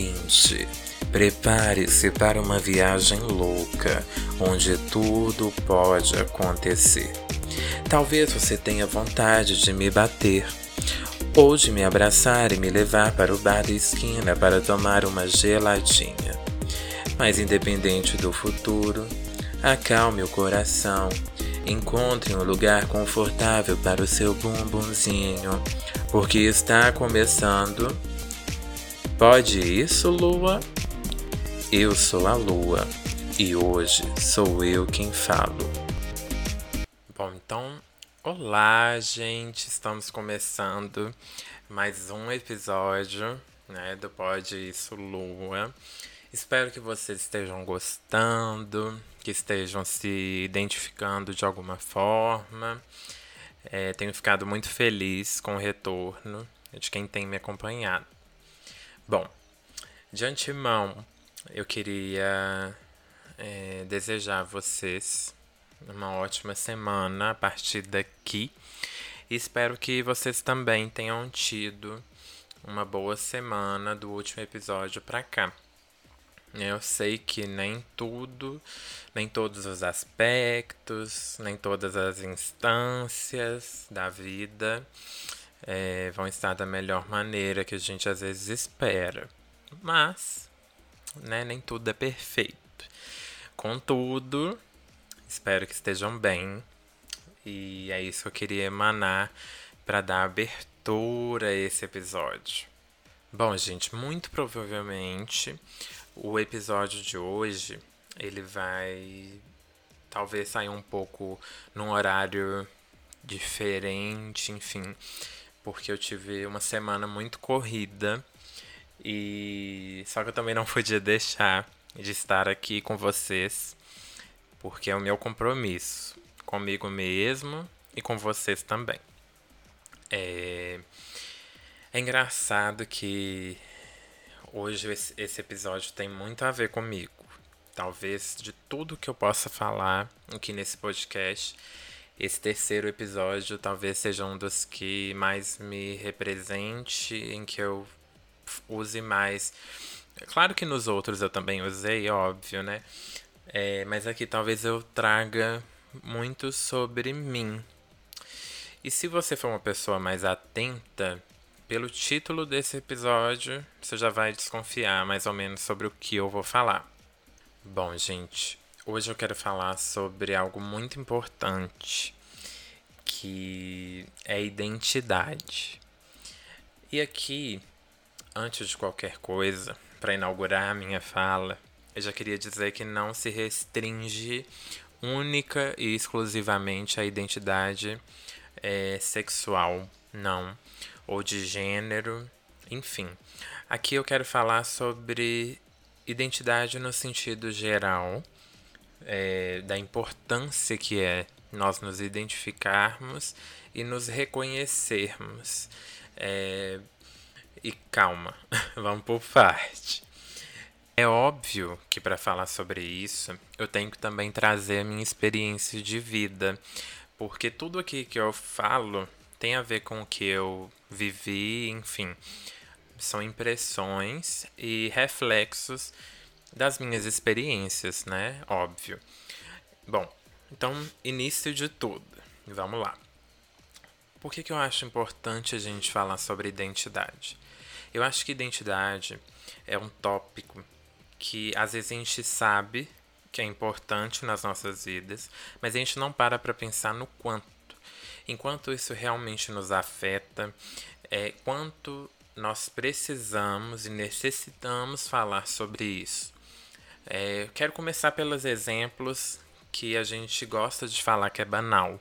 ouvinte, prepare-se para uma viagem louca, onde tudo pode acontecer. Talvez você tenha vontade de me bater, ou de me abraçar e me levar para o bar da esquina para tomar uma geladinha. Mas independente do futuro, acalme o coração, encontre um lugar confortável para o seu bumbumzinho, porque está começando Pode isso, Lua? Eu sou a Lua e hoje sou eu quem falo. Bom, então, olá, gente. Estamos começando mais um episódio, né, do Pode isso, Lua. Espero que vocês estejam gostando, que estejam se identificando de alguma forma. É, tenho ficado muito feliz com o retorno de quem tem me acompanhado. Bom, de antemão, eu queria é, desejar a vocês uma ótima semana a partir daqui. Espero que vocês também tenham tido uma boa semana do último episódio para cá. Eu sei que nem tudo, nem todos os aspectos, nem todas as instâncias da vida é, vão estar da melhor maneira que a gente às vezes espera. Mas, né, nem tudo é perfeito. Contudo, espero que estejam bem. E é isso que eu queria emanar para dar abertura a esse episódio. Bom, gente, muito provavelmente o episódio de hoje ele vai talvez sair um pouco num horário diferente, enfim porque eu tive uma semana muito corrida e só que eu também não podia deixar de estar aqui com vocês, porque é o meu compromisso comigo mesmo e com vocês também. É, é engraçado que hoje esse episódio tem muito a ver comigo. Talvez de tudo que eu possa falar aqui nesse podcast, esse terceiro episódio talvez seja um dos que mais me represente, em que eu use mais. Claro que nos outros eu também usei, óbvio, né? É, mas aqui talvez eu traga muito sobre mim. E se você for uma pessoa mais atenta, pelo título desse episódio, você já vai desconfiar mais ou menos sobre o que eu vou falar. Bom, gente, Hoje eu quero falar sobre algo muito importante, que é identidade. E aqui, antes de qualquer coisa, para inaugurar a minha fala, eu já queria dizer que não se restringe única e exclusivamente à identidade é, sexual, não, ou de gênero, enfim. Aqui eu quero falar sobre identidade no sentido geral é, da importância que é nós nos identificarmos e nos reconhecermos. É, e calma, vamos por parte. É óbvio que para falar sobre isso, eu tenho que também trazer a minha experiência de vida, porque tudo aqui que eu falo tem a ver com o que eu vivi, enfim, são impressões e reflexos das minhas experiências, né? Óbvio. Bom, então, início de tudo. Vamos lá. Por que, que eu acho importante a gente falar sobre identidade? Eu acho que identidade é um tópico que às vezes a gente sabe que é importante nas nossas vidas, mas a gente não para para pensar no quanto. Enquanto isso realmente nos afeta, é, quanto nós precisamos e necessitamos falar sobre isso. É, quero começar pelos exemplos que a gente gosta de falar que é banal,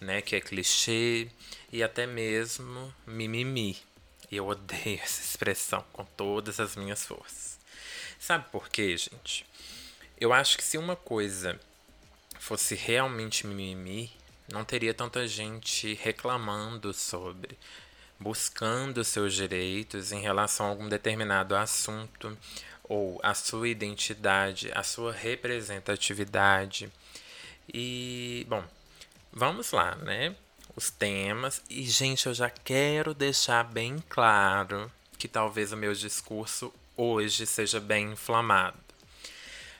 né? Que é clichê e até mesmo mimimi. Eu odeio essa expressão com todas as minhas forças. Sabe por quê, gente? Eu acho que se uma coisa fosse realmente mimimi, não teria tanta gente reclamando sobre, buscando seus direitos em relação a algum determinado assunto, ou a sua identidade, a sua representatividade. E, bom, vamos lá, né? Os temas. E, gente, eu já quero deixar bem claro que talvez o meu discurso hoje seja bem inflamado.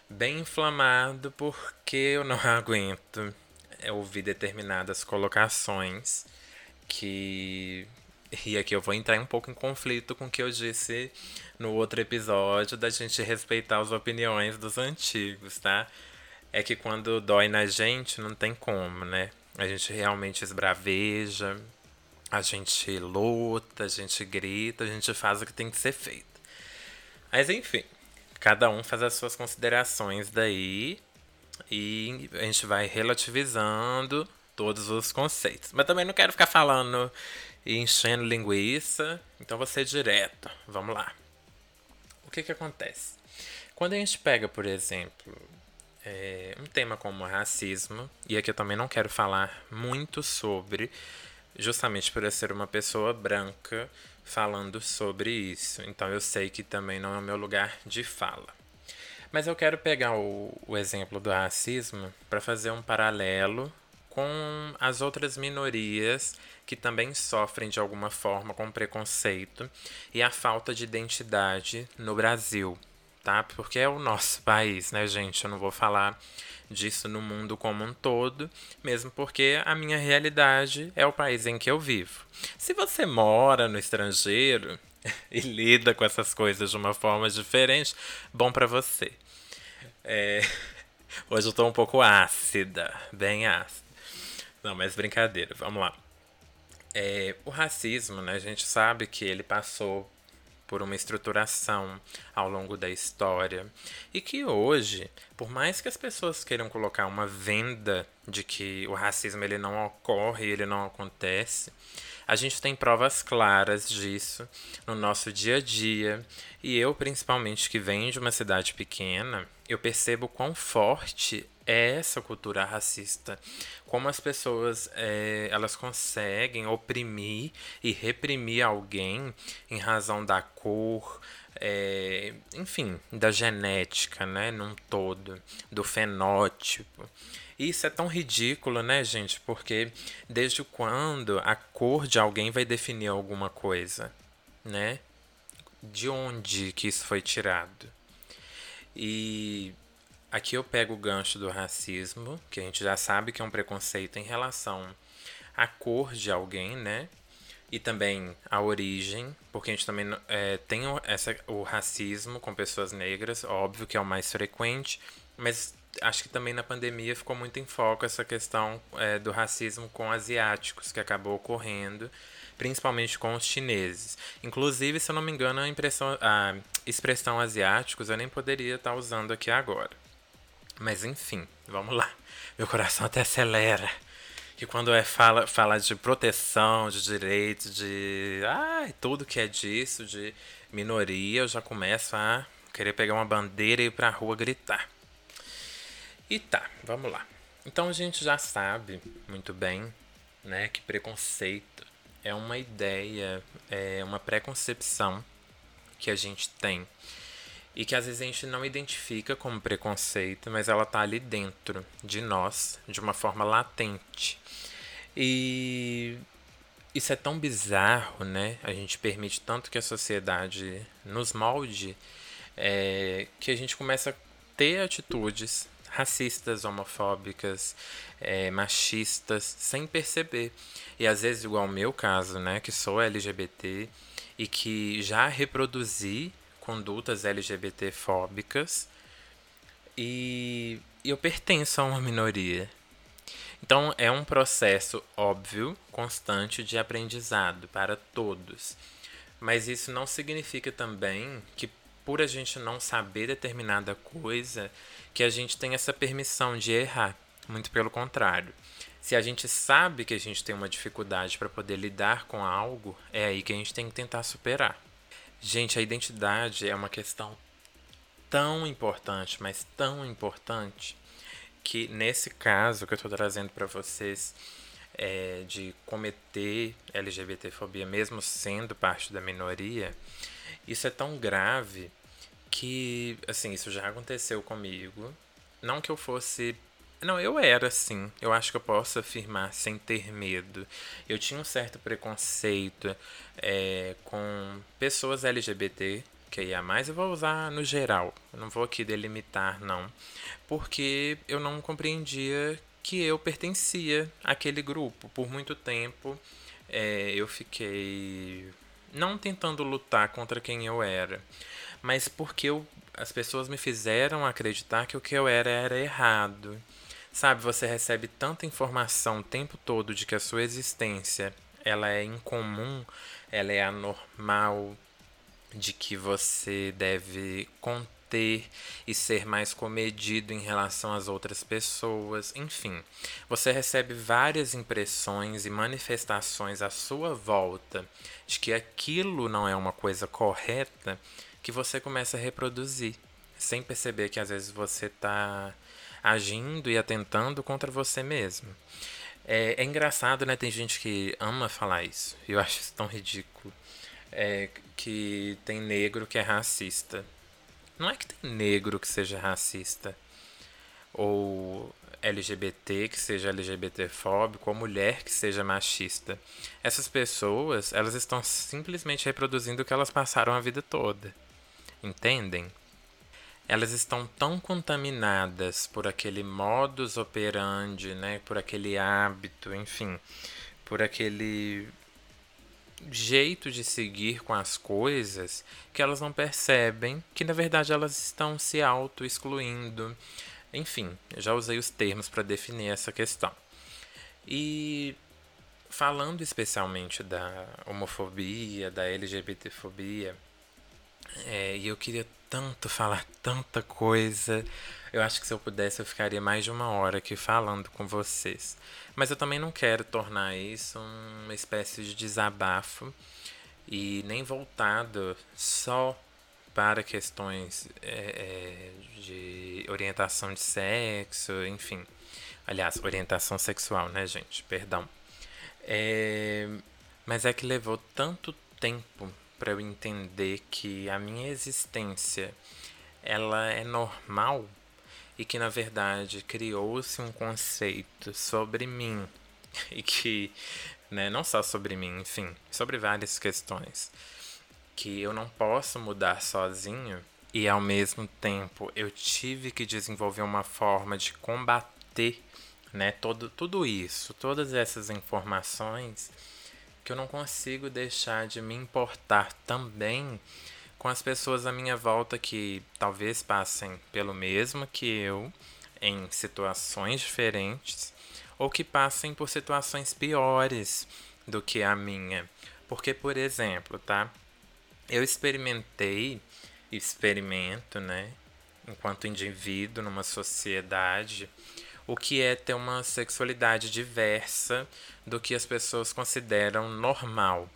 Bem inflamado porque eu não aguento ouvir determinadas colocações que. E aqui eu vou entrar um pouco em conflito com o que eu disse no outro episódio da gente respeitar as opiniões dos antigos, tá? É que quando dói na gente, não tem como, né? A gente realmente esbraveja, a gente luta, a gente grita, a gente faz o que tem que ser feito. Mas enfim, cada um faz as suas considerações daí e a gente vai relativizando todos os conceitos. Mas também não quero ficar falando e enchendo linguiça, então vou ser direto. Vamos lá. O que que acontece? Quando a gente pega, por exemplo, é, um tema como racismo, e aqui eu também não quero falar muito sobre, justamente por eu ser uma pessoa branca falando sobre isso. Então eu sei que também não é o meu lugar de fala. Mas eu quero pegar o, o exemplo do racismo para fazer um paralelo com as outras minorias que também sofrem de alguma forma com preconceito e a falta de identidade no Brasil, tá? Porque é o nosso país, né, gente? Eu não vou falar disso no mundo como um todo, mesmo porque a minha realidade é o país em que eu vivo. Se você mora no estrangeiro e lida com essas coisas de uma forma diferente, bom para você. É... Hoje eu tô um pouco ácida, bem ácida. Não, mas brincadeira, vamos lá. É, o racismo, né, a gente sabe que ele passou por uma estruturação ao longo da história e que hoje, por mais que as pessoas queiram colocar uma venda de que o racismo ele não ocorre, ele não acontece, a gente tem provas claras disso no nosso dia a dia e eu principalmente que venho de uma cidade pequena, eu percebo quão forte é essa cultura racista. Como as pessoas é, elas conseguem oprimir e reprimir alguém em razão da cor, é, enfim, da genética, né, num todo, do fenótipo. Isso é tão ridículo, né, gente? Porque desde quando a cor de alguém vai definir alguma coisa, né? De onde que isso foi tirado? E Aqui eu pego o gancho do racismo, que a gente já sabe que é um preconceito em relação à cor de alguém, né? E também a origem, porque a gente também é, tem essa, o racismo com pessoas negras, óbvio que é o mais frequente, mas acho que também na pandemia ficou muito em foco essa questão é, do racismo com asiáticos, que acabou ocorrendo, principalmente com os chineses. Inclusive, se eu não me engano, a, a expressão asiáticos eu nem poderia estar usando aqui agora. Mas enfim, vamos lá. Meu coração até acelera. Que quando é fala, fala de proteção, de direito, de. Ai, tudo que é disso, de minoria, eu já começo a querer pegar uma bandeira e ir pra rua gritar. E tá, vamos lá. Então a gente já sabe muito bem, né, que preconceito é uma ideia, é uma preconcepção que a gente tem e que às vezes a gente não identifica como preconceito, mas ela tá ali dentro de nós, de uma forma latente. E isso é tão bizarro, né? A gente permite tanto que a sociedade nos molde é, que a gente começa a ter atitudes racistas, homofóbicas, é, machistas, sem perceber. E às vezes, igual o meu caso, né, que sou LGBT e que já reproduzi condutas LGBT-fóbicas e eu pertenço a uma minoria. Então é um processo óbvio, constante de aprendizado para todos. Mas isso não significa também que por a gente não saber determinada coisa, que a gente tem essa permissão de errar. Muito pelo contrário. Se a gente sabe que a gente tem uma dificuldade para poder lidar com algo, é aí que a gente tem que tentar superar. Gente, a identidade é uma questão tão importante, mas tão importante, que nesse caso que eu estou trazendo para vocês é, de cometer LGBTfobia, mesmo sendo parte da minoria, isso é tão grave que, assim, isso já aconteceu comigo. Não que eu fosse não, eu era assim. Eu acho que eu posso afirmar sem ter medo. Eu tinha um certo preconceito é, com pessoas LGBT QIA+, eu vou usar no geral, eu não vou aqui delimitar não, porque eu não compreendia que eu pertencia àquele grupo. Por muito tempo é, eu fiquei não tentando lutar contra quem eu era, mas porque eu, as pessoas me fizeram acreditar que o que eu era era errado. Sabe, você recebe tanta informação o tempo todo de que a sua existência ela é incomum, ela é anormal, de que você deve conter e ser mais comedido em relação às outras pessoas, enfim. Você recebe várias impressões e manifestações à sua volta de que aquilo não é uma coisa correta que você começa a reproduzir, sem perceber que às vezes você está agindo e atentando contra você mesmo. É, é, engraçado, né? Tem gente que ama falar isso. Eu acho isso tão ridículo. É, que tem negro que é racista. Não é que tem negro que seja racista. Ou LGBT que seja LGBTfóbico, ou mulher que seja machista. Essas pessoas, elas estão simplesmente reproduzindo o que elas passaram a vida toda. Entendem? elas estão tão contaminadas por aquele modus operandi, né, por aquele hábito, enfim, por aquele jeito de seguir com as coisas que elas não percebem que na verdade elas estão se auto-excluindo. Enfim, já usei os termos para definir essa questão. E falando especialmente da homofobia, da LGBTfobia, é, e eu queria tanto falar tanta coisa. Eu acho que se eu pudesse eu ficaria mais de uma hora aqui falando com vocês. Mas eu também não quero tornar isso uma espécie de desabafo e nem voltado só para questões é, de orientação de sexo, enfim. Aliás, orientação sexual, né, gente? Perdão. É, mas é que levou tanto tempo para eu entender que a minha existência ela é normal e que na verdade criou-se um conceito sobre mim e que né, não só sobre mim, enfim, sobre várias questões que eu não posso mudar sozinho e ao mesmo tempo eu tive que desenvolver uma forma de combater né, todo, tudo isso, todas essas informações que eu não consigo deixar de me importar também com as pessoas à minha volta que talvez passem pelo mesmo que eu, em situações diferentes, ou que passem por situações piores do que a minha. Porque, por exemplo, tá? Eu experimentei, experimento, né? Enquanto indivíduo numa sociedade, o que é ter uma sexualidade diversa do que as pessoas consideram normal.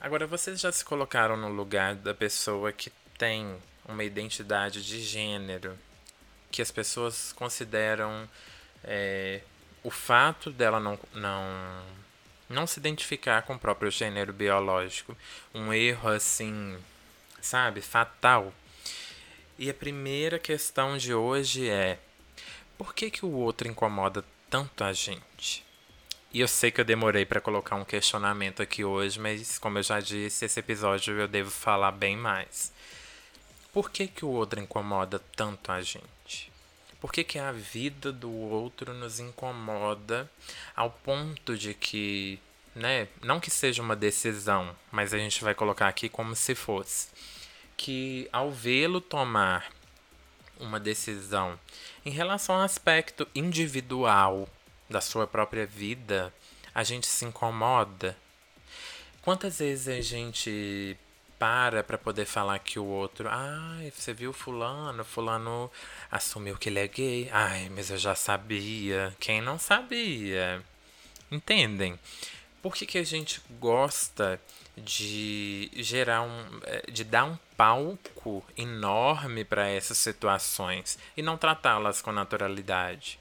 Agora, vocês já se colocaram no lugar da pessoa que tem uma identidade de gênero que as pessoas consideram é, o fato dela não, não, não se identificar com o próprio gênero biológico um erro assim, sabe, fatal. E a primeira questão de hoje é: por que, que o outro incomoda tanto a gente? E eu sei que eu demorei para colocar um questionamento aqui hoje, mas como eu já disse, esse episódio eu devo falar bem mais. Por que, que o outro incomoda tanto a gente? Por que, que a vida do outro nos incomoda ao ponto de que, né, não que seja uma decisão, mas a gente vai colocar aqui como se fosse, que ao vê-lo tomar uma decisão em relação ao aspecto individual da sua própria vida, a gente se incomoda. Quantas vezes a gente para para poder falar que o outro, ai, você viu fulano, fulano assumiu que ele é gay. Ai, mas eu já sabia. Quem não sabia? Entendem? Por que, que a gente gosta de gerar um. Eh, de dar um palco enorme para essas situações e não tratá-las com naturalidade?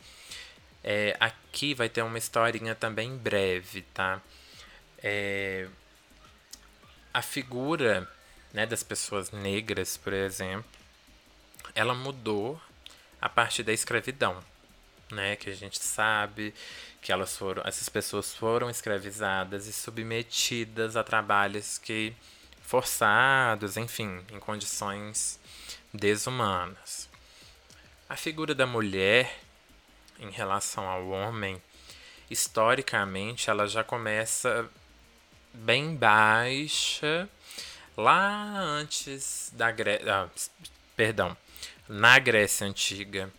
É, aqui vai ter uma historinha também breve, tá? É, a figura né, das pessoas negras, por exemplo, ela mudou a partir da escravidão, né? Que a gente sabe que elas foram, essas pessoas foram escravizadas e submetidas a trabalhos que forçados, enfim, em condições desumanas. A figura da mulher em relação ao homem, historicamente, ela já começa bem baixa lá antes da Grécia. Ah, perdão, na Grécia Antiga,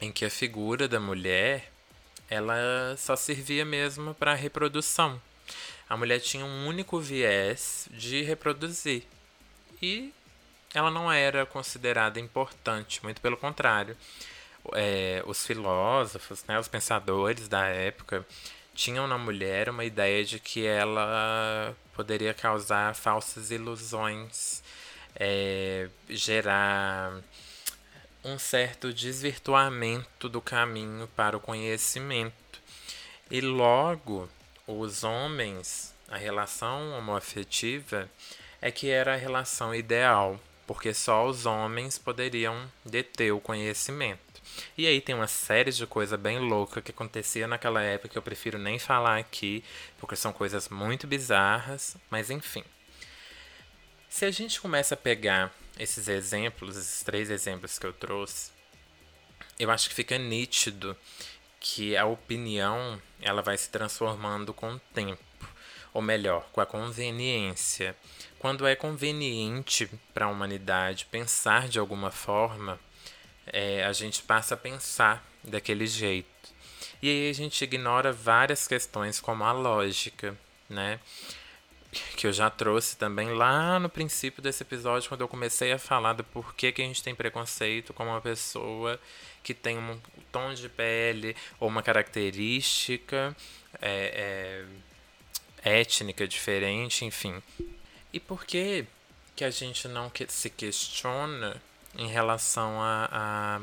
em que a figura da mulher ela só servia mesmo para reprodução. A mulher tinha um único viés de reproduzir e ela não era considerada importante, muito pelo contrário. É, os filósofos, né, os pensadores da época tinham na mulher uma ideia de que ela poderia causar falsas ilusões, é, gerar um certo desvirtuamento do caminho para o conhecimento. E logo, os homens, a relação homoafetiva é que era a relação ideal, porque só os homens poderiam deter o conhecimento. E aí tem uma série de coisas bem loucas que acontecia naquela época que eu prefiro nem falar aqui, porque são coisas muito bizarras, mas enfim. Se a gente começa a pegar esses exemplos, esses três exemplos que eu trouxe, eu acho que fica nítido que a opinião ela vai se transformando com o tempo, ou melhor, com a conveniência. Quando é conveniente para a humanidade pensar de alguma forma, é, a gente passa a pensar daquele jeito. E aí a gente ignora várias questões como a lógica, né? Que eu já trouxe também lá no princípio desse episódio, quando eu comecei a falar do porquê que a gente tem preconceito com uma pessoa que tem um tom de pele ou uma característica é, é, étnica diferente, enfim. E por que, que a gente não se questiona em relação a, a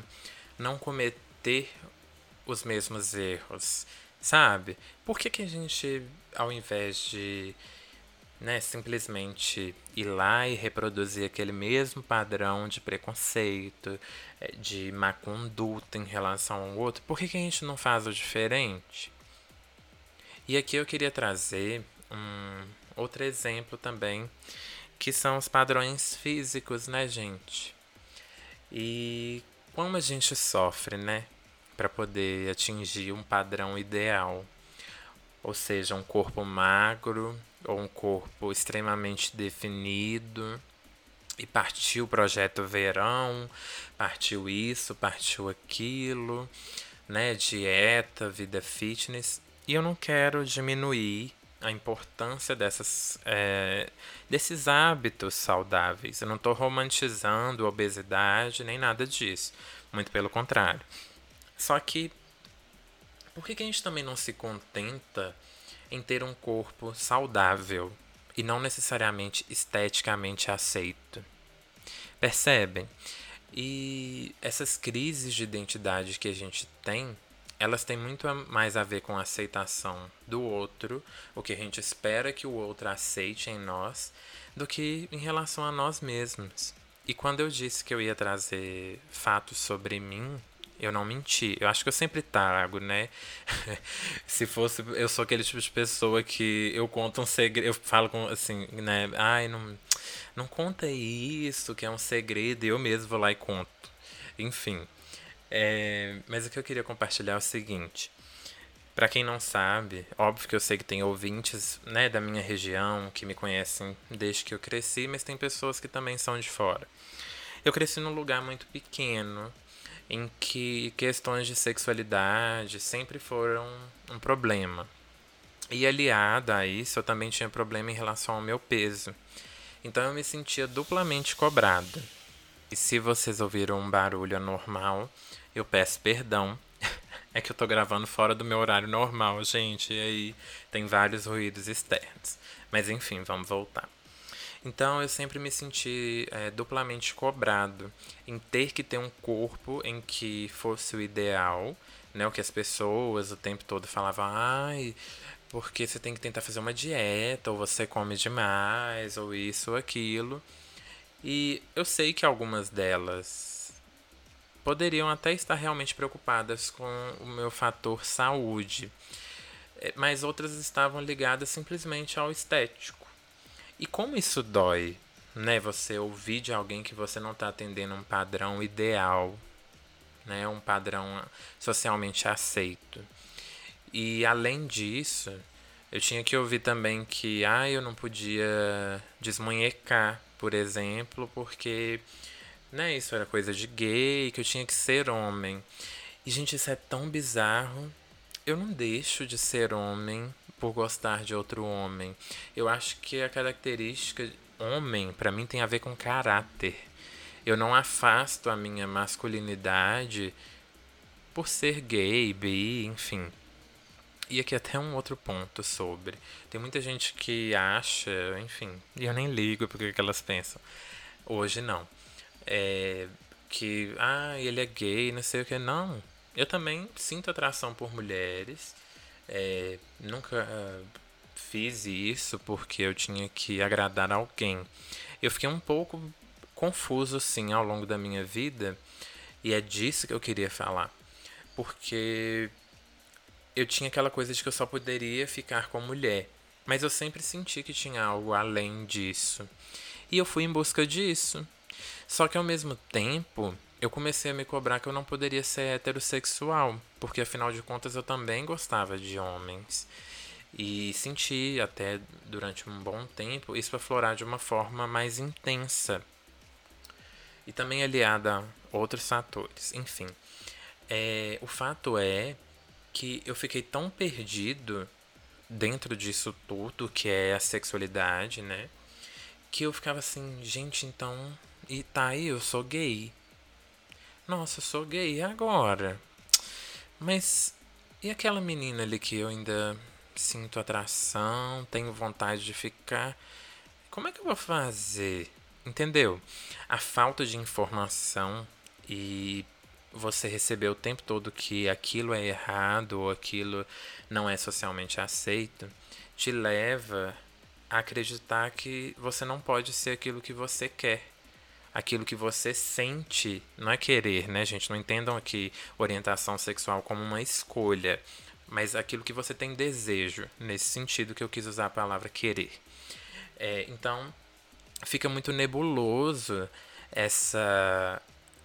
não cometer os mesmos erros, sabe? Por que, que a gente, ao invés de né, simplesmente ir lá e reproduzir aquele mesmo padrão de preconceito, é, de má conduta em relação ao outro, por que, que a gente não faz o diferente? E aqui eu queria trazer um outro exemplo também, que são os padrões físicos, né, gente? E como a gente sofre, né, para poder atingir um padrão ideal, ou seja, um corpo magro, ou um corpo extremamente definido. E partiu o projeto verão, partiu isso, partiu aquilo, né? Dieta, vida fitness. E eu não quero diminuir a importância dessas, é, desses hábitos saudáveis. Eu não estou romantizando obesidade nem nada disso. Muito pelo contrário. Só que, por que, que a gente também não se contenta em ter um corpo saudável e não necessariamente esteticamente aceito. Percebem? E essas crises de identidade que a gente tem, elas têm muito mais a ver com a aceitação do outro, o que a gente espera que o outro aceite em nós, do que em relação a nós mesmos. E quando eu disse que eu ia trazer fatos sobre mim, eu não menti. Eu acho que eu sempre trago, né? Se fosse. Eu sou aquele tipo de pessoa que eu conto um segredo. Eu falo com assim, né? Ai, não, não conta isso, que é um segredo. E eu mesmo vou lá e conto. Enfim. É, mas o que eu queria compartilhar é o seguinte. Para quem não sabe, óbvio que eu sei que tem ouvintes né, da minha região que me conhecem desde que eu cresci, mas tem pessoas que também são de fora. Eu cresci num lugar muito pequeno, em que questões de sexualidade sempre foram um problema. E aliada a isso, eu também tinha problema em relação ao meu peso. Então eu me sentia duplamente cobrada. E se vocês ouviram um barulho anormal, eu peço perdão. é que eu tô gravando fora do meu horário normal, gente. E aí tem vários ruídos externos. Mas enfim, vamos voltar. Então eu sempre me senti é, duplamente cobrado em ter que ter um corpo em que fosse o ideal, né? O que as pessoas o tempo todo falavam, ai, porque você tem que tentar fazer uma dieta, ou você come demais, ou isso ou aquilo. E eu sei que algumas delas poderiam até estar realmente preocupadas com o meu fator saúde, é, mas outras estavam ligadas simplesmente ao estético. E como isso dói, né? Você ouvir de alguém que você não está atendendo um padrão ideal, né? Um padrão socialmente aceito. E além disso, eu tinha que ouvir também que ah, eu não podia desmunhecar, por exemplo, porque né, isso era coisa de gay, que eu tinha que ser homem. E gente, isso é tão bizarro. Eu não deixo de ser homem por gostar de outro homem. Eu acho que a característica homem para mim tem a ver com caráter. Eu não afasto a minha masculinidade por ser gay, bi, enfim. E aqui até um outro ponto sobre. Tem muita gente que acha, enfim, e eu nem ligo porque que elas pensam. Hoje não. É, que, ah, ele é gay, não sei o que. Não. Eu também sinto atração por mulheres. É, nunca uh, fiz isso porque eu tinha que agradar alguém. Eu fiquei um pouco confuso, sim, ao longo da minha vida. E é disso que eu queria falar. Porque eu tinha aquela coisa de que eu só poderia ficar com mulher. Mas eu sempre senti que tinha algo além disso. E eu fui em busca disso. Só que ao mesmo tempo, eu comecei a me cobrar que eu não poderia ser heterossexual, porque afinal de contas eu também gostava de homens. E senti até durante um bom tempo isso aflorar de uma forma mais intensa. E também aliada a outros fatores. Enfim, é, o fato é que eu fiquei tão perdido dentro disso tudo, que é a sexualidade, né? Que eu ficava assim, gente, então. E tá aí, eu sou gay. Nossa, eu sou gay agora. Mas. E aquela menina ali que eu ainda sinto atração, tenho vontade de ficar. Como é que eu vou fazer? Entendeu? A falta de informação e você receber o tempo todo que aquilo é errado ou aquilo não é socialmente aceito, te leva a acreditar que você não pode ser aquilo que você quer. Aquilo que você sente, não é querer, né, gente? Não entendam aqui orientação sexual como uma escolha, mas aquilo que você tem desejo, nesse sentido que eu quis usar a palavra querer. É, então, fica muito nebuloso essa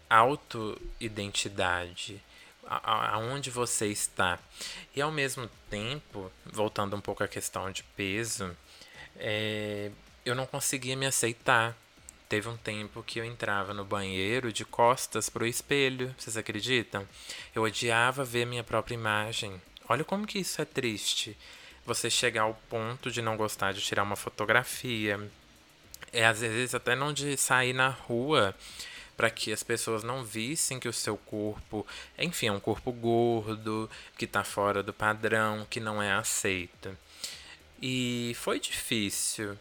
auto-identidade, aonde você está. E ao mesmo tempo, voltando um pouco à questão de peso, é, eu não conseguia me aceitar. Teve um tempo que eu entrava no banheiro de costas para o espelho, vocês acreditam? Eu odiava ver minha própria imagem. Olha como que isso é triste. Você chegar ao ponto de não gostar de tirar uma fotografia. É às vezes até não de sair na rua para que as pessoas não vissem que o seu corpo, enfim, é um corpo gordo, que está fora do padrão, que não é aceito. E foi difícil,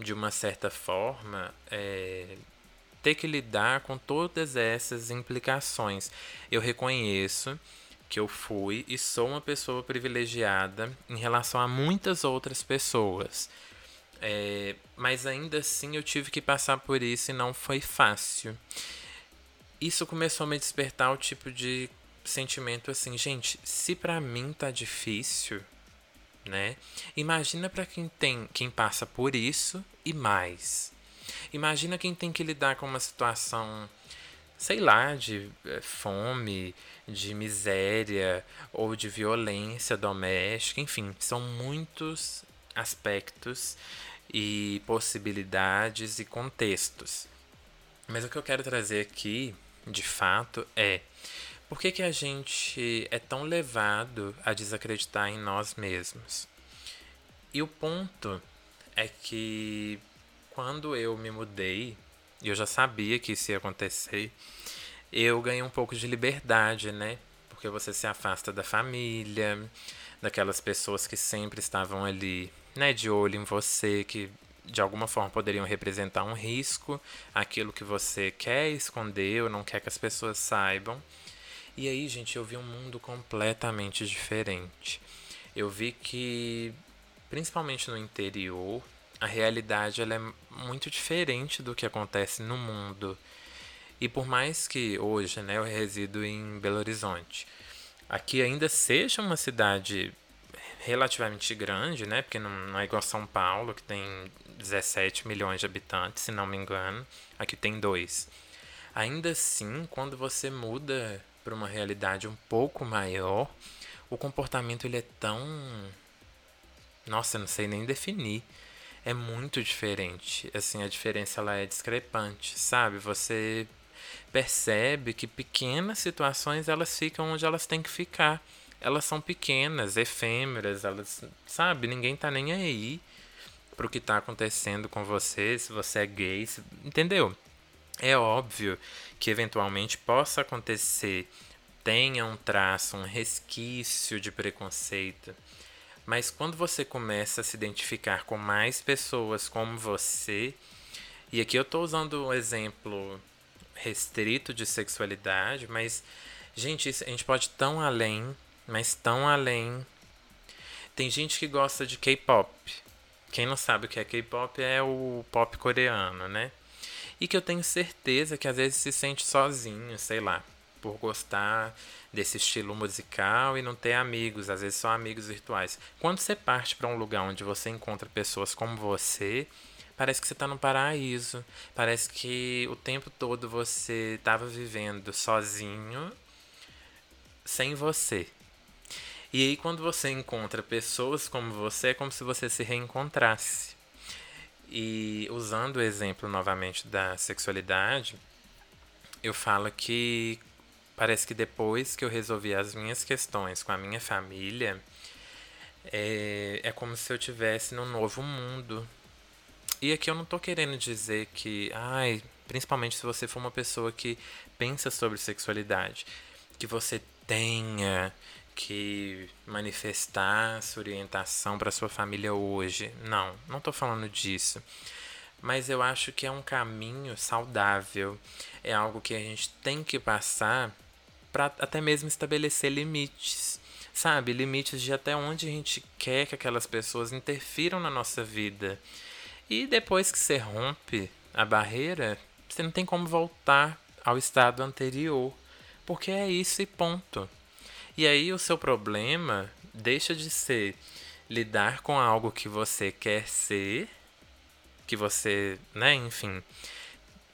de uma certa forma, é, ter que lidar com todas essas implicações. Eu reconheço que eu fui e sou uma pessoa privilegiada em relação a muitas outras pessoas. É, mas ainda assim eu tive que passar por isso e não foi fácil. Isso começou a me despertar o tipo de sentimento assim, gente, se para mim tá difícil, né? Imagina para quem tem, quem passa por isso e mais. Imagina quem tem que lidar com uma situação, sei lá, de é, fome, de miséria ou de violência doméstica, enfim, são muitos aspectos e possibilidades e contextos. Mas o que eu quero trazer aqui, de fato, é por que, que a gente é tão levado a desacreditar em nós mesmos? E o ponto é que quando eu me mudei, e eu já sabia que isso ia acontecer, eu ganhei um pouco de liberdade, né? Porque você se afasta da família, daquelas pessoas que sempre estavam ali né, de olho em você, que de alguma forma poderiam representar um risco, aquilo que você quer esconder ou não quer que as pessoas saibam. E aí, gente, eu vi um mundo completamente diferente. Eu vi que, principalmente no interior, a realidade ela é muito diferente do que acontece no mundo. E por mais que hoje né, eu resido em Belo Horizonte, aqui ainda seja uma cidade relativamente grande, né? Porque não é igual São Paulo, que tem 17 milhões de habitantes, se não me engano. Aqui tem dois. Ainda assim, quando você muda para uma realidade um pouco maior, o comportamento ele é tão nossa, eu não sei nem definir. É muito diferente. Assim, a diferença ela é discrepante, sabe? Você percebe que pequenas situações elas ficam onde elas têm que ficar. Elas são pequenas, efêmeras, elas, sabe, ninguém tá nem aí pro que tá acontecendo com você, se você é gay, se, entendeu? É óbvio que eventualmente possa acontecer, tenha um traço, um resquício de preconceito, mas quando você começa a se identificar com mais pessoas como você, e aqui eu estou usando um exemplo restrito de sexualidade, mas, gente, a gente pode ir tão além, mas tão além. Tem gente que gosta de K-pop. Quem não sabe o que é K-pop é o pop coreano, né? E que eu tenho certeza que às vezes se sente sozinho, sei lá, por gostar desse estilo musical e não ter amigos, às vezes são amigos virtuais. Quando você parte para um lugar onde você encontra pessoas como você, parece que você está no paraíso. Parece que o tempo todo você estava vivendo sozinho, sem você. E aí, quando você encontra pessoas como você, é como se você se reencontrasse. E usando o exemplo novamente da sexualidade, eu falo que Parece que depois que eu resolvi as minhas questões com a minha família, é, é como se eu tivesse num novo mundo. E aqui eu não tô querendo dizer que, ai, principalmente se você for uma pessoa que pensa sobre sexualidade, que você tenha que manifestar sua orientação para sua família hoje. Não, não tô falando disso. Mas eu acho que é um caminho saudável. É algo que a gente tem que passar para até mesmo estabelecer limites, sabe? Limites de até onde a gente quer que aquelas pessoas interfiram na nossa vida. E depois que você rompe a barreira, você não tem como voltar ao estado anterior, porque é isso e ponto. E aí o seu problema deixa de ser lidar com algo que você quer ser, que você, né, enfim,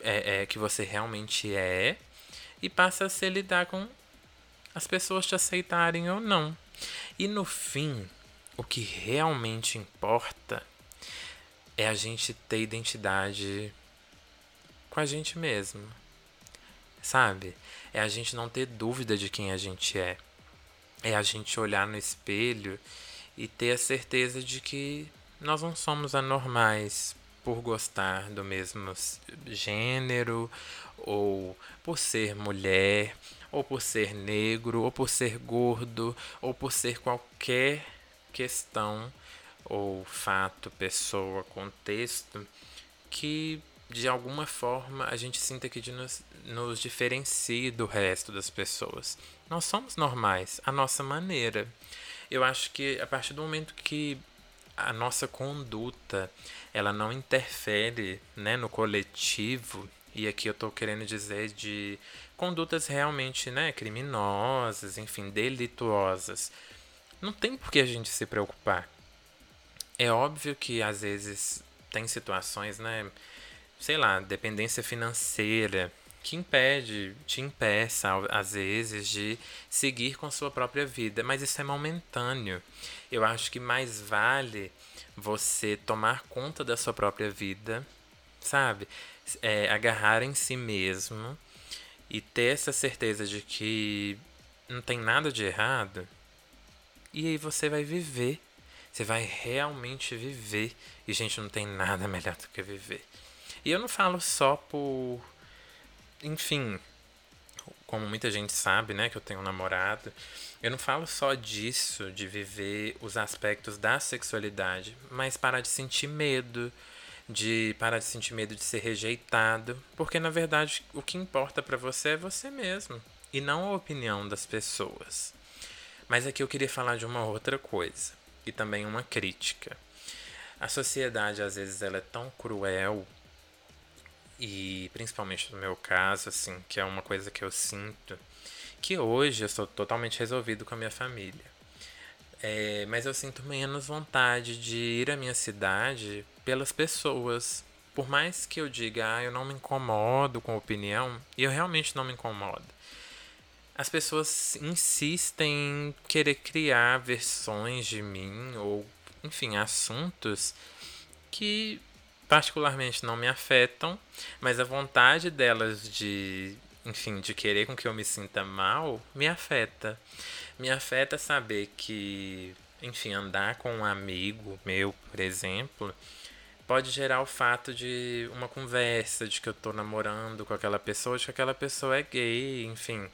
é, é que você realmente é, e passa a ser lidar com as pessoas te aceitarem ou não. E no fim, o que realmente importa é a gente ter identidade com a gente mesmo. Sabe? É a gente não ter dúvida de quem a gente é. É a gente olhar no espelho e ter a certeza de que nós não somos anormais por gostar do mesmo gênero, ou por ser mulher, ou por ser negro, ou por ser gordo, ou por ser qualquer questão ou fato, pessoa, contexto que de alguma forma a gente sinta que nos, nos diferencie do resto das pessoas. Nós somos normais, a nossa maneira. Eu acho que a partir do momento que a nossa conduta ela não interfere né, no coletivo e aqui eu estou querendo dizer de condutas realmente né, criminosas, enfim, delituosas. Não tem por que a gente se preocupar. É óbvio que às vezes tem situações, né, sei lá, dependência financeira que impede, te impeça, às vezes, de seguir com sua própria vida. Mas isso é momentâneo. Eu acho que mais vale você tomar conta da sua própria vida, sabe? É, agarrar em si mesmo e ter essa certeza de que não tem nada de errado. E aí você vai viver. Você vai realmente viver. E, gente, não tem nada melhor do que viver. E eu não falo só por enfim, como muita gente sabe, né, que eu tenho um namorado, eu não falo só disso, de viver os aspectos da sexualidade, mas parar de sentir medo, de parar de sentir medo de ser rejeitado, porque na verdade o que importa para você é você mesmo e não a opinião das pessoas. Mas aqui eu queria falar de uma outra coisa e também uma crítica. A sociedade às vezes ela é tão cruel e principalmente no meu caso, assim, que é uma coisa que eu sinto, que hoje eu estou totalmente resolvido com a minha família. É, mas eu sinto menos vontade de ir à minha cidade pelas pessoas. Por mais que eu diga, ah, eu não me incomodo com opinião, e eu realmente não me incomodo. As pessoas insistem em querer criar versões de mim, ou, enfim, assuntos que particularmente não me afetam, mas a vontade delas de, enfim, de querer com que eu me sinta mal, me afeta. Me afeta saber que, enfim, andar com um amigo meu, por exemplo, pode gerar o fato de uma conversa, de que eu tô namorando com aquela pessoa, de que aquela pessoa é gay, enfim.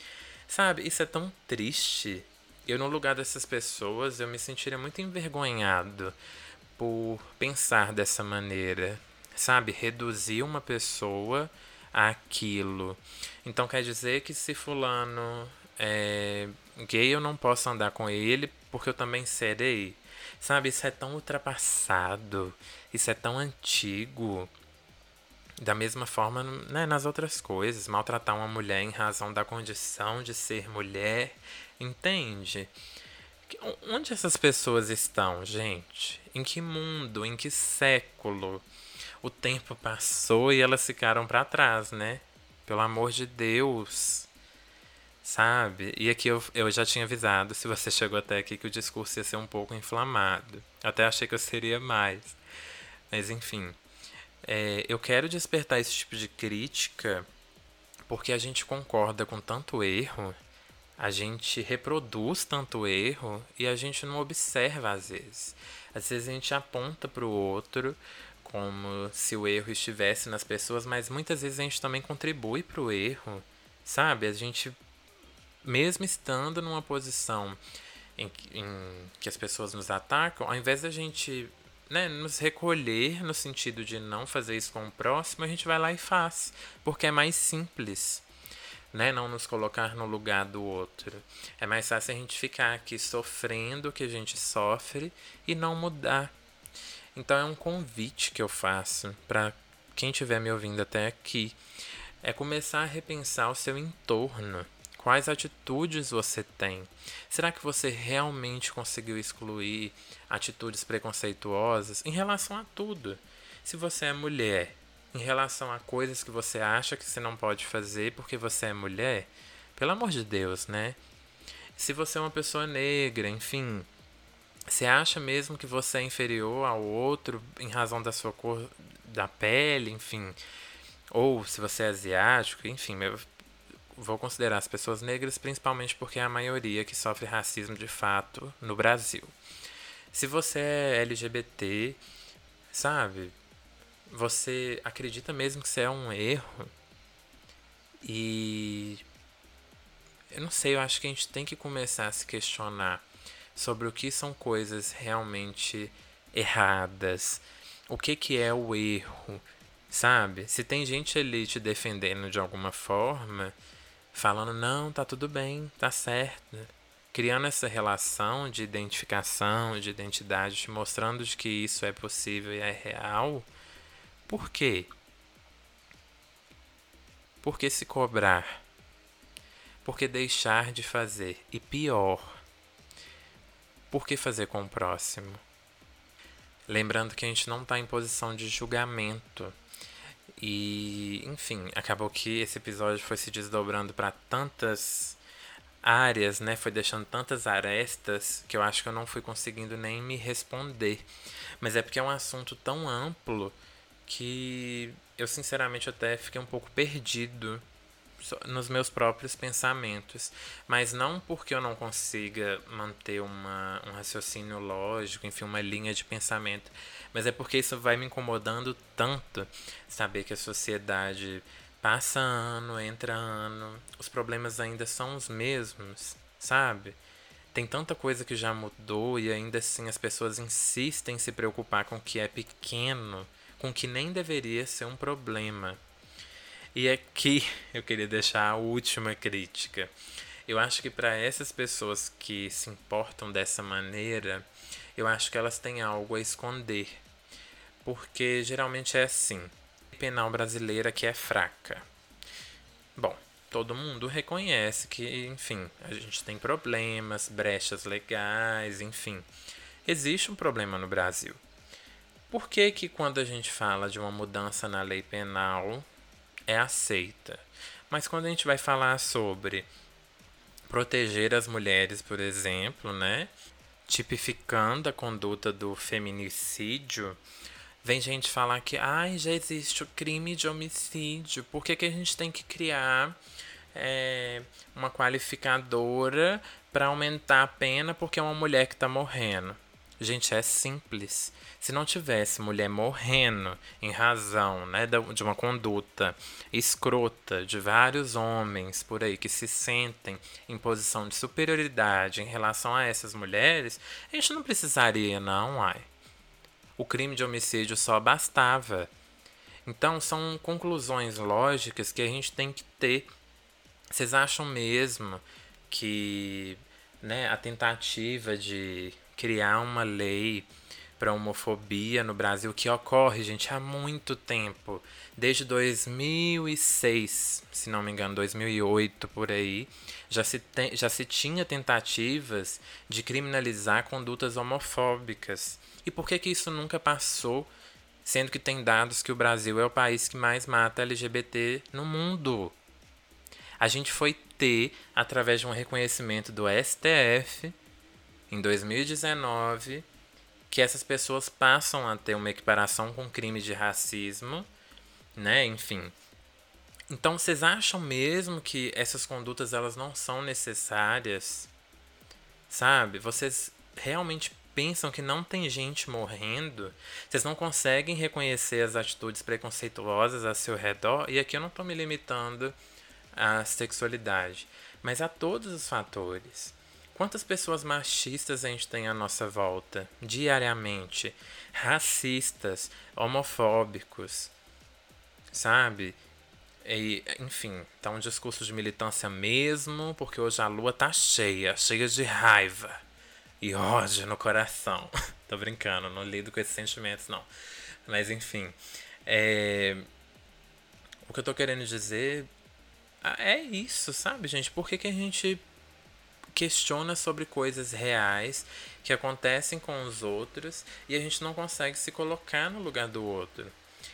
Sabe, isso é tão triste. Eu, no lugar dessas pessoas, eu me sentiria muito envergonhado por pensar dessa maneira, sabe? Reduzir uma pessoa àquilo. Então quer dizer que se fulano é gay, eu não posso andar com ele porque eu também serei. Sabe, isso é tão ultrapassado, isso é tão antigo. Da mesma forma, né, nas outras coisas, maltratar uma mulher em razão da condição de ser mulher, entende? Onde essas pessoas estão, gente? Em que mundo, em que século? O tempo passou e elas ficaram para trás, né? Pelo amor de Deus. Sabe? E aqui eu, eu já tinha avisado, se você chegou até aqui, que o discurso ia ser um pouco inflamado. Até achei que eu seria mais. Mas enfim. É, eu quero despertar esse tipo de crítica porque a gente concorda com tanto erro a gente reproduz tanto erro e a gente não observa às vezes. Às vezes a gente aponta para o outro como se o erro estivesse nas pessoas, mas muitas vezes a gente também contribui para o erro, sabe? A gente, mesmo estando numa posição em, em que as pessoas nos atacam, ao invés da gente né, nos recolher no sentido de não fazer isso com o próximo, a gente vai lá e faz, porque é mais simples né? Não nos colocar no lugar do outro. É mais fácil a gente ficar aqui sofrendo o que a gente sofre e não mudar. Então é um convite que eu faço para quem estiver me ouvindo até aqui. É começar a repensar o seu entorno. Quais atitudes você tem? Será que você realmente conseguiu excluir atitudes preconceituosas em relação a tudo? Se você é mulher, em relação a coisas que você acha que você não pode fazer porque você é mulher, pelo amor de Deus, né? Se você é uma pessoa negra, enfim, você acha mesmo que você é inferior ao outro em razão da sua cor da pele, enfim, ou se você é asiático, enfim, eu vou considerar as pessoas negras principalmente porque é a maioria que sofre racismo de fato no Brasil. Se você é LGBT, sabe? você acredita mesmo que isso é um erro? E eu não sei, eu acho que a gente tem que começar a se questionar sobre o que são coisas realmente erradas. O que que é o erro, sabe? Se tem gente ali te defendendo de alguma forma, falando não, tá tudo bem, tá certo, criando essa relação de identificação, de identidade, te mostrando de que isso é possível e é real, por quê? Por que se cobrar? Por que deixar de fazer? E pior, por que fazer com o próximo? Lembrando que a gente não está em posição de julgamento. E, enfim, acabou que esse episódio foi se desdobrando para tantas áreas, né? Foi deixando tantas arestas que eu acho que eu não fui conseguindo nem me responder. Mas é porque é um assunto tão amplo que eu sinceramente até fiquei um pouco perdido nos meus próprios pensamentos, mas não porque eu não consiga manter uma, um raciocínio lógico, enfim, uma linha de pensamento, mas é porque isso vai me incomodando tanto saber que a sociedade passa ano, entra ano, os problemas ainda são os mesmos, sabe? Tem tanta coisa que já mudou e ainda assim as pessoas insistem em se preocupar com o que é pequeno com que nem deveria ser um problema. E aqui eu queria deixar a última crítica. Eu acho que para essas pessoas que se importam dessa maneira, eu acho que elas têm algo a esconder. Porque geralmente é assim. Penal brasileira que é fraca. Bom, todo mundo reconhece que, enfim, a gente tem problemas, brechas legais, enfim. Existe um problema no Brasil. Por que que quando a gente fala de uma mudança na lei penal é aceita? Mas quando a gente vai falar sobre proteger as mulheres, por exemplo, né, tipificando a conduta do feminicídio, vem gente falar que ai, já existe o crime de homicídio, por que, que a gente tem que criar é, uma qualificadora para aumentar a pena porque é uma mulher que está morrendo? Gente, é simples. Se não tivesse mulher morrendo em razão né, de uma conduta escrota de vários homens por aí que se sentem em posição de superioridade em relação a essas mulheres, a gente não precisaria, não, ai. O crime de homicídio só bastava. Então, são conclusões lógicas que a gente tem que ter. Vocês acham mesmo que né, a tentativa de criar uma lei para homofobia no Brasil que ocorre, gente, há muito tempo, desde 2006, se não me engano, 2008 por aí, já se, já se tinha tentativas de criminalizar condutas homofóbicas. E por que que isso nunca passou, sendo que tem dados que o Brasil é o país que mais mata LGBT no mundo? A gente foi ter, através de um reconhecimento do STF, em 2019 que essas pessoas passam a ter uma equiparação com crime de racismo, né? Enfim. Então, vocês acham mesmo que essas condutas elas não são necessárias? Sabe? Vocês realmente pensam que não tem gente morrendo? Vocês não conseguem reconhecer as atitudes preconceituosas a seu redor? E aqui eu não estou me limitando à sexualidade, mas a todos os fatores. Quantas pessoas machistas a gente tem à nossa volta diariamente? Racistas, homofóbicos, sabe? E, enfim, tá um discurso de militância mesmo, porque hoje a lua tá cheia, cheia de raiva e ódio no coração. Tô brincando, não lido com esses sentimentos, não. Mas enfim, é... o que eu tô querendo dizer é isso, sabe, gente? Por que, que a gente questiona sobre coisas reais que acontecem com os outros e a gente não consegue se colocar no lugar do outro.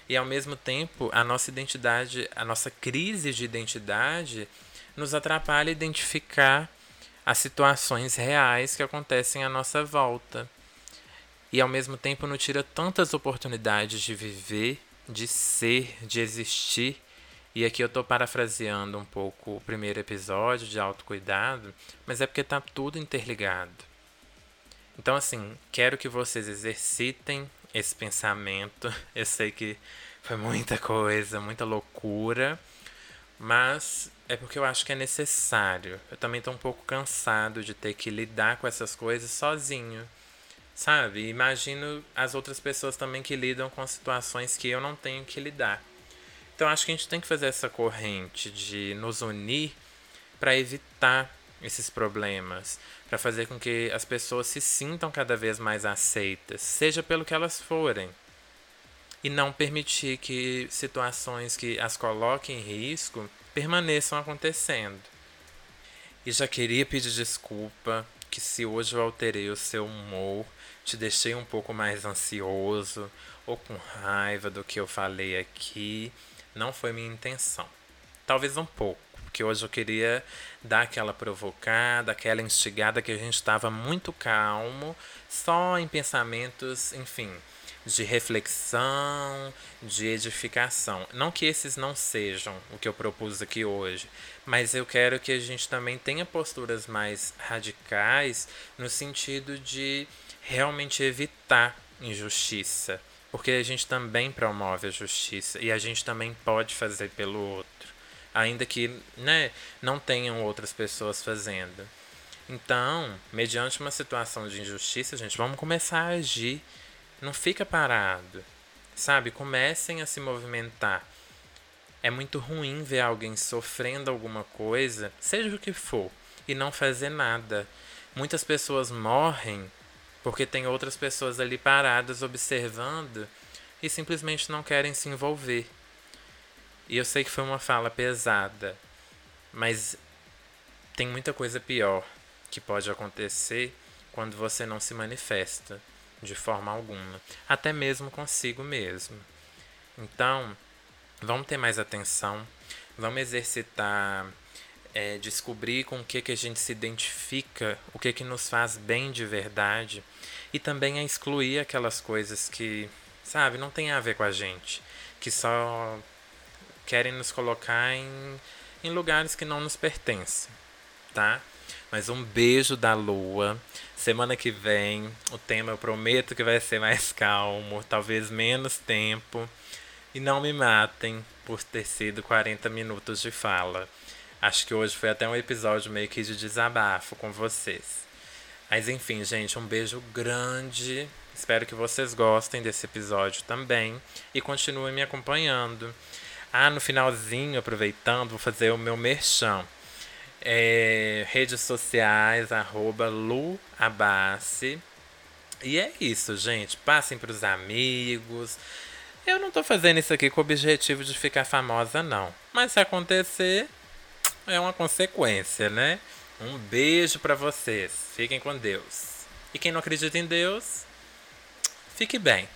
E ao mesmo tempo, a nossa identidade, a nossa crise de identidade nos atrapalha a identificar as situações reais que acontecem à nossa volta. E ao mesmo tempo nos tira tantas oportunidades de viver, de ser, de existir e aqui eu estou parafraseando um pouco o primeiro episódio de autocuidado, mas é porque está tudo interligado. Então, assim, quero que vocês exercitem esse pensamento. Eu sei que foi muita coisa, muita loucura, mas é porque eu acho que é necessário. Eu também estou um pouco cansado de ter que lidar com essas coisas sozinho. Sabe? Imagino as outras pessoas também que lidam com situações que eu não tenho que lidar. Então acho que a gente tem que fazer essa corrente de nos unir para evitar esses problemas, para fazer com que as pessoas se sintam cada vez mais aceitas, seja pelo que elas forem. E não permitir que situações que as coloquem em risco permaneçam acontecendo. E já queria pedir desculpa que se hoje eu alterei o seu humor, te deixei um pouco mais ansioso ou com raiva do que eu falei aqui. Não foi minha intenção. Talvez um pouco, porque hoje eu queria dar aquela provocada, aquela instigada que a gente estava muito calmo, só em pensamentos, enfim, de reflexão, de edificação. Não que esses não sejam o que eu propus aqui hoje, mas eu quero que a gente também tenha posturas mais radicais no sentido de realmente evitar injustiça, porque a gente também promove a justiça e a gente também pode fazer pelo outro, ainda que né, não tenham outras pessoas fazendo. Então, mediante uma situação de injustiça, gente, vamos começar a agir. Não fica parado. Sabe? Comecem a se movimentar. É muito ruim ver alguém sofrendo alguma coisa, seja o que for, e não fazer nada. Muitas pessoas morrem porque tem outras pessoas ali paradas observando e simplesmente não querem se envolver. E eu sei que foi uma fala pesada, Mas tem muita coisa pior que pode acontecer quando você não se manifesta de forma alguma, até mesmo consigo mesmo. Então, vamos ter mais atenção, vamos exercitar, é, descobrir com o que, que a gente se identifica, o que, que nos faz bem de verdade, e também a excluir aquelas coisas que, sabe, não tem a ver com a gente, que só querem nos colocar em, em lugares que não nos pertencem, tá? Mas um beijo da lua. Semana que vem, o tema eu prometo que vai ser mais calmo, talvez menos tempo. E não me matem por ter sido 40 minutos de fala. Acho que hoje foi até um episódio meio que de desabafo com vocês. Mas enfim, gente, um beijo grande. Espero que vocês gostem desse episódio também e continuem me acompanhando. Ah, no finalzinho, aproveitando, vou fazer o meu merchan. É, redes sociais, arroba Lu Abassi. E é isso, gente. Passem para os amigos. Eu não tô fazendo isso aqui com o objetivo de ficar famosa, não. Mas se acontecer, é uma consequência, né? Um beijo para vocês. Fiquem com Deus. E quem não acredita em Deus, fique bem.